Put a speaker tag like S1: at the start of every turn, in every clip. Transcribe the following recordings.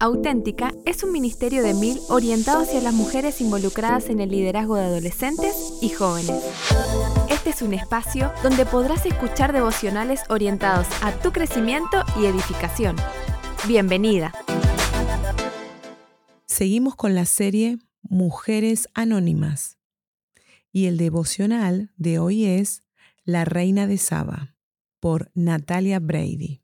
S1: Auténtica es un ministerio de mil orientado hacia las mujeres involucradas en el liderazgo de adolescentes y jóvenes. Este es un espacio donde podrás escuchar devocionales orientados a tu crecimiento y edificación. Bienvenida.
S2: Seguimos con la serie Mujeres Anónimas y el devocional de hoy es La Reina de Saba por Natalia Brady.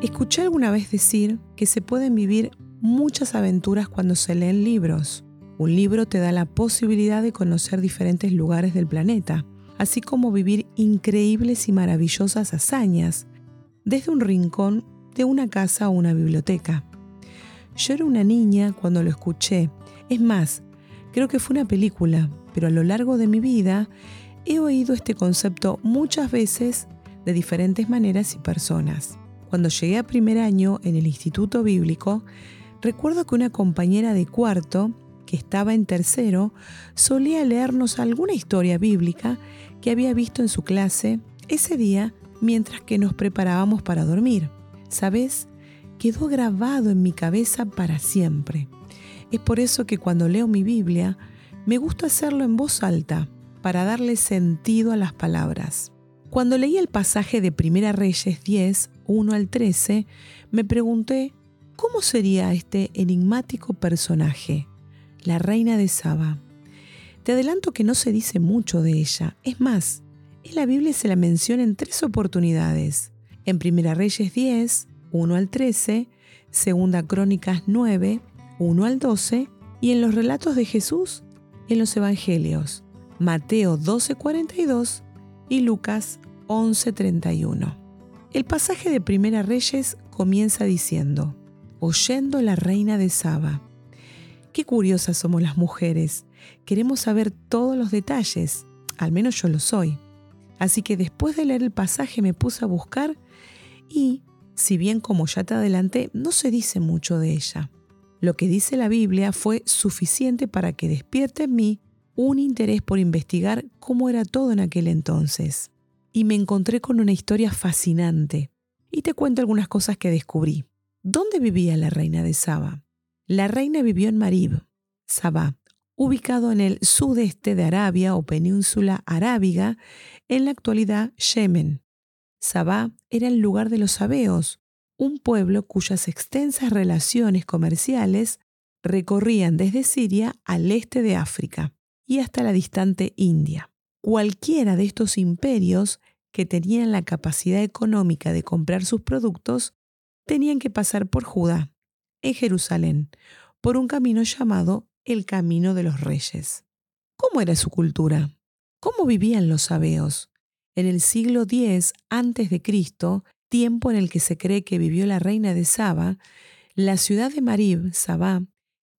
S2: Escuché alguna vez decir que se pueden vivir muchas aventuras cuando se leen libros. Un libro te da la posibilidad de conocer diferentes lugares del planeta, así como vivir increíbles y maravillosas hazañas, desde un rincón de una casa o una biblioteca. Yo era una niña cuando lo escuché. Es más, creo que fue una película, pero a lo largo de mi vida he oído este concepto muchas veces de diferentes maneras y personas. Cuando llegué a primer año en el Instituto Bíblico, recuerdo que una compañera de cuarto, que estaba en tercero, solía leernos alguna historia bíblica que había visto en su clase ese día mientras que nos preparábamos para dormir. ¿Sabes? Quedó grabado en mi cabeza para siempre. Es por eso que cuando leo mi Biblia, me gusta hacerlo en voz alta, para darle sentido a las palabras. Cuando leí el pasaje de Primera Reyes 10, 1 al 13, me pregunté, ¿cómo sería este enigmático personaje, la reina de Saba? Te adelanto que no se dice mucho de ella. Es más, en la Biblia se la menciona en tres oportunidades. En Primera Reyes 10, 1 al 13, Segunda Crónicas 9, 1 al 12 y en los relatos de Jesús en los Evangelios, Mateo 12, 42 y Lucas 11:31. El pasaje de Primera Reyes comienza diciendo, oyendo la reina de Saba. Qué curiosas somos las mujeres, queremos saber todos los detalles, al menos yo lo soy. Así que después de leer el pasaje me puse a buscar y, si bien como ya te adelanté, no se dice mucho de ella. Lo que dice la Biblia fue suficiente para que despierte en mí un interés por investigar cómo era todo en aquel entonces. Y me encontré con una historia fascinante. Y te cuento algunas cosas que descubrí. ¿Dónde vivía la reina de Saba? La reina vivió en Marib, Sabá, ubicado en el sudeste de Arabia o península arábiga, en la actualidad Yemen. Sabá era el lugar de los sabeos, un pueblo cuyas extensas relaciones comerciales recorrían desde Siria al este de África y hasta la distante India. Cualquiera de estos imperios que tenían la capacidad económica de comprar sus productos tenían que pasar por Judá, en Jerusalén, por un camino llamado el Camino de los Reyes. ¿Cómo era su cultura? ¿Cómo vivían los sabeos? En el siglo X a.C., tiempo en el que se cree que vivió la reina de Saba, la ciudad de Marib, Sabá,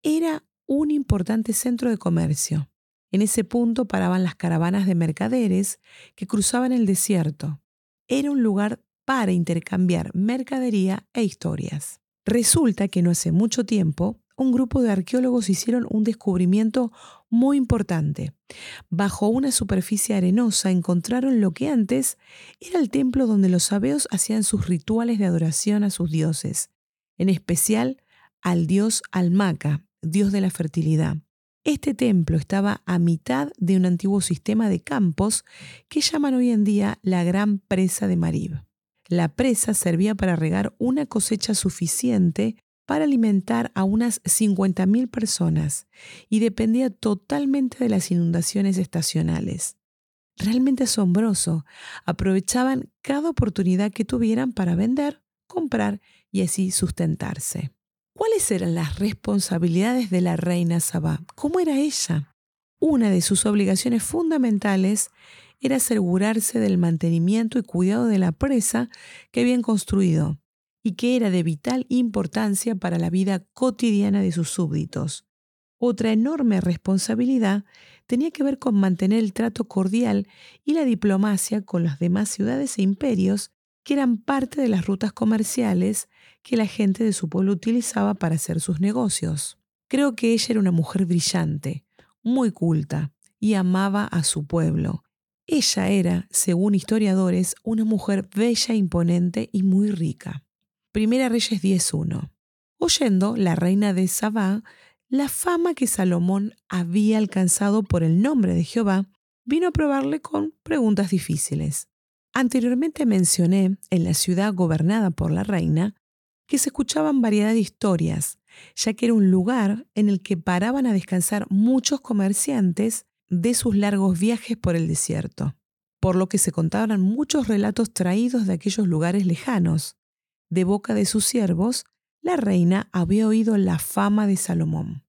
S2: era un importante centro de comercio. En ese punto paraban las caravanas de mercaderes que cruzaban el desierto. Era un lugar para intercambiar mercadería e historias. Resulta que no hace mucho tiempo un grupo de arqueólogos hicieron un descubrimiento muy importante. Bajo una superficie arenosa encontraron lo que antes era el templo donde los sabeos hacían sus rituales de adoración a sus dioses, en especial al dios Almaca, dios de la fertilidad. Este templo estaba a mitad de un antiguo sistema de campos que llaman hoy en día la Gran Presa de Marib. La presa servía para regar una cosecha suficiente para alimentar a unas 50.000 personas y dependía totalmente de las inundaciones estacionales. Realmente asombroso. Aprovechaban cada oportunidad que tuvieran para vender, comprar y así sustentarse. ¿Cuáles eran las responsabilidades de la reina Sabá? ¿Cómo era ella? Una de sus obligaciones fundamentales era asegurarse del mantenimiento y cuidado de la presa que habían construido y que era de vital importancia para la vida cotidiana de sus súbditos. Otra enorme responsabilidad tenía que ver con mantener el trato cordial y la diplomacia con las demás ciudades e imperios que eran parte de las rutas comerciales que la gente de su pueblo utilizaba para hacer sus negocios. Creo que ella era una mujer brillante, muy culta, y amaba a su pueblo. Ella era, según historiadores, una mujer bella, imponente y muy rica. Primera Reyes 10.1. Oyendo la reina de Sabá la fama que Salomón había alcanzado por el nombre de Jehová, vino a probarle con preguntas difíciles. Anteriormente mencioné, en la ciudad gobernada por la reina, que se escuchaban variedad de historias, ya que era un lugar en el que paraban a descansar muchos comerciantes de sus largos viajes por el desierto, por lo que se contaban muchos relatos traídos de aquellos lugares lejanos. De boca de sus siervos, la reina había oído la fama de Salomón.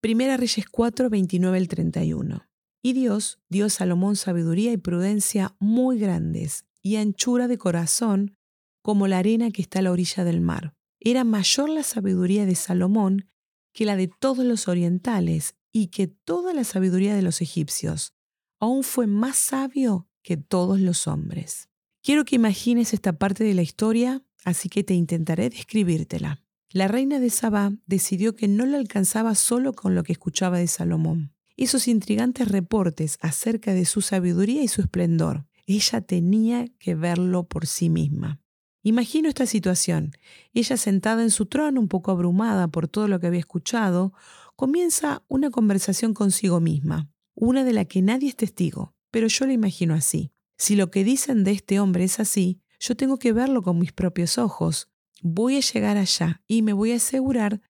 S2: Primera Reyes 4, 29 al 31. Y Dios dio a Salomón sabiduría y prudencia muy grandes y anchura de corazón como la arena que está a la orilla del mar. Era mayor la sabiduría de Salomón que la de todos los orientales y que toda la sabiduría de los egipcios. Aún fue más sabio que todos los hombres. Quiero que imagines esta parte de la historia, así que te intentaré describírtela. La reina de Sabá decidió que no le alcanzaba solo con lo que escuchaba de Salomón. Esos intrigantes reportes acerca de su sabiduría y su esplendor ella tenía que verlo por sí misma. Imagino esta situación. Ella sentada en su trono, un poco abrumada por todo lo que había escuchado, comienza una conversación consigo misma, una de la que nadie es testigo, pero yo la imagino así. Si lo que dicen de este hombre es así, yo tengo que verlo con mis propios ojos. Voy a llegar allá y me voy a asegurar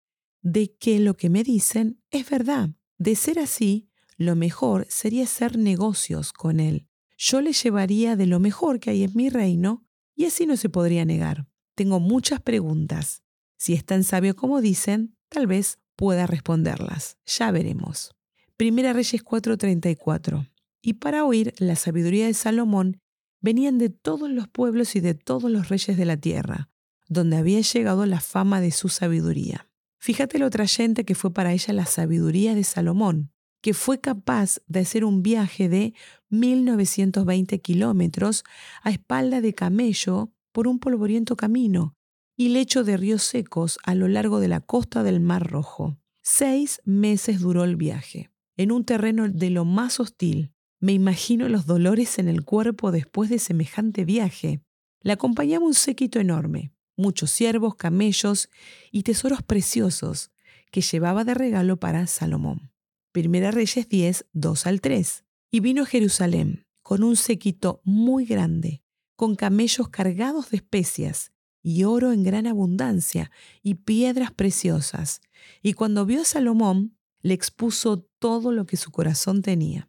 S2: de que lo que me dicen es verdad. De ser así, lo mejor sería hacer negocios con él yo le llevaría de lo mejor que hay en mi reino y así no se podría negar. Tengo muchas preguntas. Si es tan sabio como dicen, tal vez pueda responderlas. Ya veremos. Primera Reyes 4:34. Y para oír la sabiduría de Salomón venían de todos los pueblos y de todos los reyes de la tierra, donde había llegado la fama de su sabiduría. Fíjate lo trayente que fue para ella la sabiduría de Salomón que fue capaz de hacer un viaje de 1920 kilómetros a espalda de camello por un polvoriento camino y lecho de ríos secos a lo largo de la costa del Mar Rojo. Seis meses duró el viaje, en un terreno de lo más hostil. Me imagino los dolores en el cuerpo después de semejante viaje. La acompañaba un séquito enorme, muchos ciervos, camellos y tesoros preciosos que llevaba de regalo para Salomón. Primera Reyes 10, 2 al 3. Y vino a Jerusalén con un séquito muy grande, con camellos cargados de especias, y oro en gran abundancia, y piedras preciosas. Y cuando vio a Salomón, le expuso todo lo que su corazón tenía.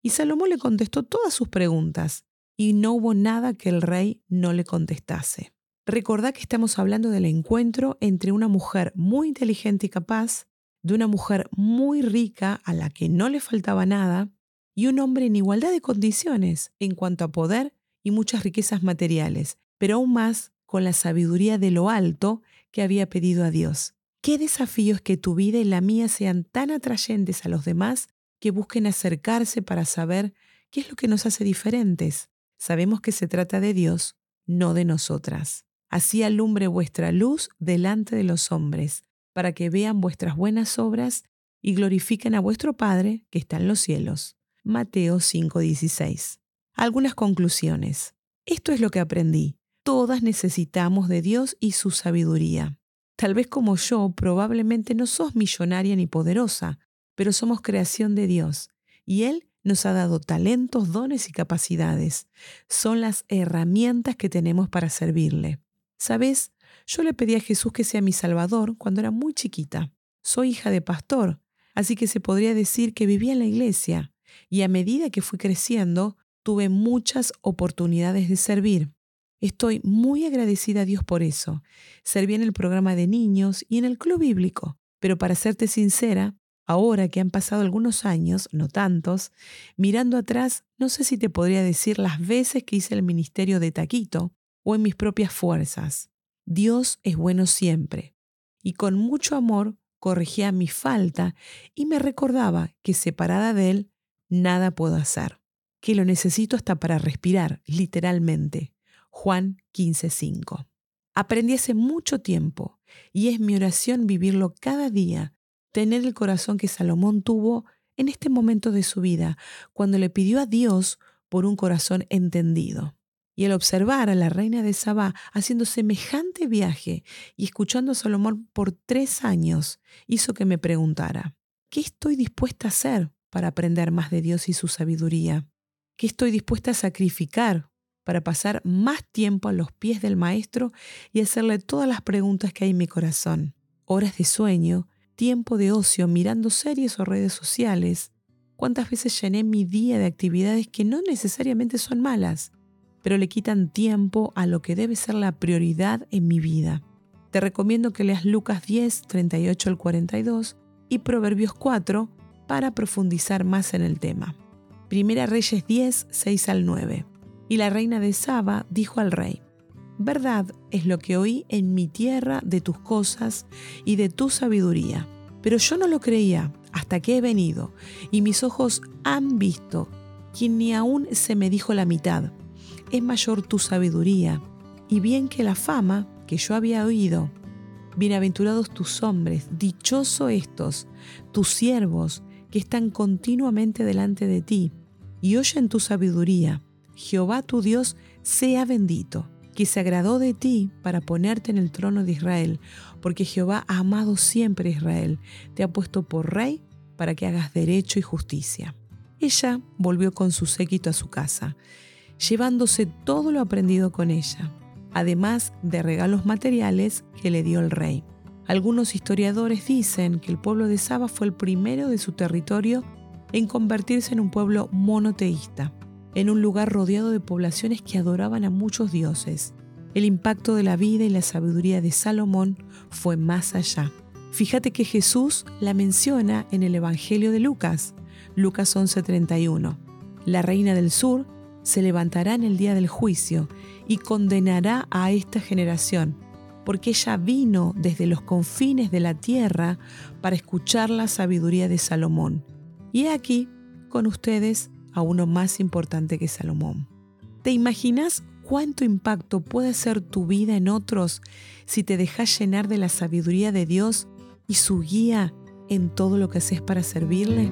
S2: Y Salomón le contestó todas sus preguntas, y no hubo nada que el rey no le contestase. Recordá que estamos hablando del encuentro entre una mujer muy inteligente y capaz de una mujer muy rica a la que no le faltaba nada y un hombre en igualdad de condiciones en cuanto a poder y muchas riquezas materiales, pero aún más con la sabiduría de lo alto que había pedido a Dios. Qué desafío es que tu vida y la mía sean tan atrayentes a los demás que busquen acercarse para saber qué es lo que nos hace diferentes. Sabemos que se trata de Dios, no de nosotras. Así alumbre vuestra luz delante de los hombres, para que vean vuestras buenas obras y glorifiquen a vuestro Padre que está en los cielos. Mateo 5:16. Algunas conclusiones. Esto es lo que aprendí. Todas necesitamos de Dios y su sabiduría. Tal vez como yo, probablemente no sos millonaria ni poderosa, pero somos creación de Dios, y Él nos ha dado talentos, dones y capacidades. Son las herramientas que tenemos para servirle. ¿Sabes? Yo le pedí a Jesús que sea mi Salvador cuando era muy chiquita. Soy hija de pastor, así que se podría decir que vivía en la iglesia, y a medida que fui creciendo, tuve muchas oportunidades de servir. Estoy muy agradecida a Dios por eso. Serví en el programa de niños y en el club bíblico, pero para serte sincera, ahora que han pasado algunos años, no tantos, mirando atrás, no sé si te podría decir las veces que hice el ministerio de Taquito o en mis propias fuerzas. Dios es bueno siempre, y con mucho amor corregía mi falta y me recordaba que separada de Él nada puedo hacer, que lo necesito hasta para respirar, literalmente. Juan 15:5. Aprendí hace mucho tiempo y es mi oración vivirlo cada día, tener el corazón que Salomón tuvo en este momento de su vida, cuando le pidió a Dios por un corazón entendido. Y al observar a la reina de Sabá haciendo semejante viaje y escuchando a Salomón por tres años, hizo que me preguntara, ¿qué estoy dispuesta a hacer para aprender más de Dios y su sabiduría? ¿Qué estoy dispuesta a sacrificar para pasar más tiempo a los pies del Maestro y hacerle todas las preguntas que hay en mi corazón? Horas de sueño, tiempo de ocio mirando series o redes sociales. ¿Cuántas veces llené mi día de actividades que no necesariamente son malas, pero le quitan tiempo a lo que debe ser la prioridad en mi vida? Te recomiendo que leas Lucas 10, 38 al 42 y Proverbios 4 para profundizar más en el tema. Primera Reyes 10, 6 al 9. Y la reina de Saba dijo al rey, Verdad es lo que oí en mi tierra de tus cosas y de tu sabiduría. Pero yo no lo creía hasta que he venido, y mis ojos han visto, quien ni aún se me dijo la mitad. Es mayor tu sabiduría, y bien que la fama que yo había oído. Bienaventurados tus hombres, dichoso estos, tus siervos, que están continuamente delante de ti, y oyen tu sabiduría. Jehová tu Dios sea bendito, que se agradó de ti para ponerte en el trono de Israel, porque Jehová ha amado siempre a Israel, te ha puesto por rey para que hagas derecho y justicia. Ella volvió con su séquito a su casa, llevándose todo lo aprendido con ella, además de regalos materiales que le dio el rey. Algunos historiadores dicen que el pueblo de Saba fue el primero de su territorio en convertirse en un pueblo monoteísta, en un lugar rodeado de poblaciones que adoraban a muchos dioses. El impacto de la vida y la sabiduría de Salomón fue más allá. Fíjate que Jesús la menciona en el Evangelio de Lucas, Lucas 11:31. La reina del sur se levantará en el día del juicio y condenará a esta generación porque ella vino desde los confines de la tierra para escuchar la sabiduría de Salomón. Y he aquí con ustedes a uno más importante que Salomón. ¿Te imaginas cuánto impacto puede ser tu vida en otros si te dejas llenar de la sabiduría de Dios y su guía en todo lo que haces para servirle?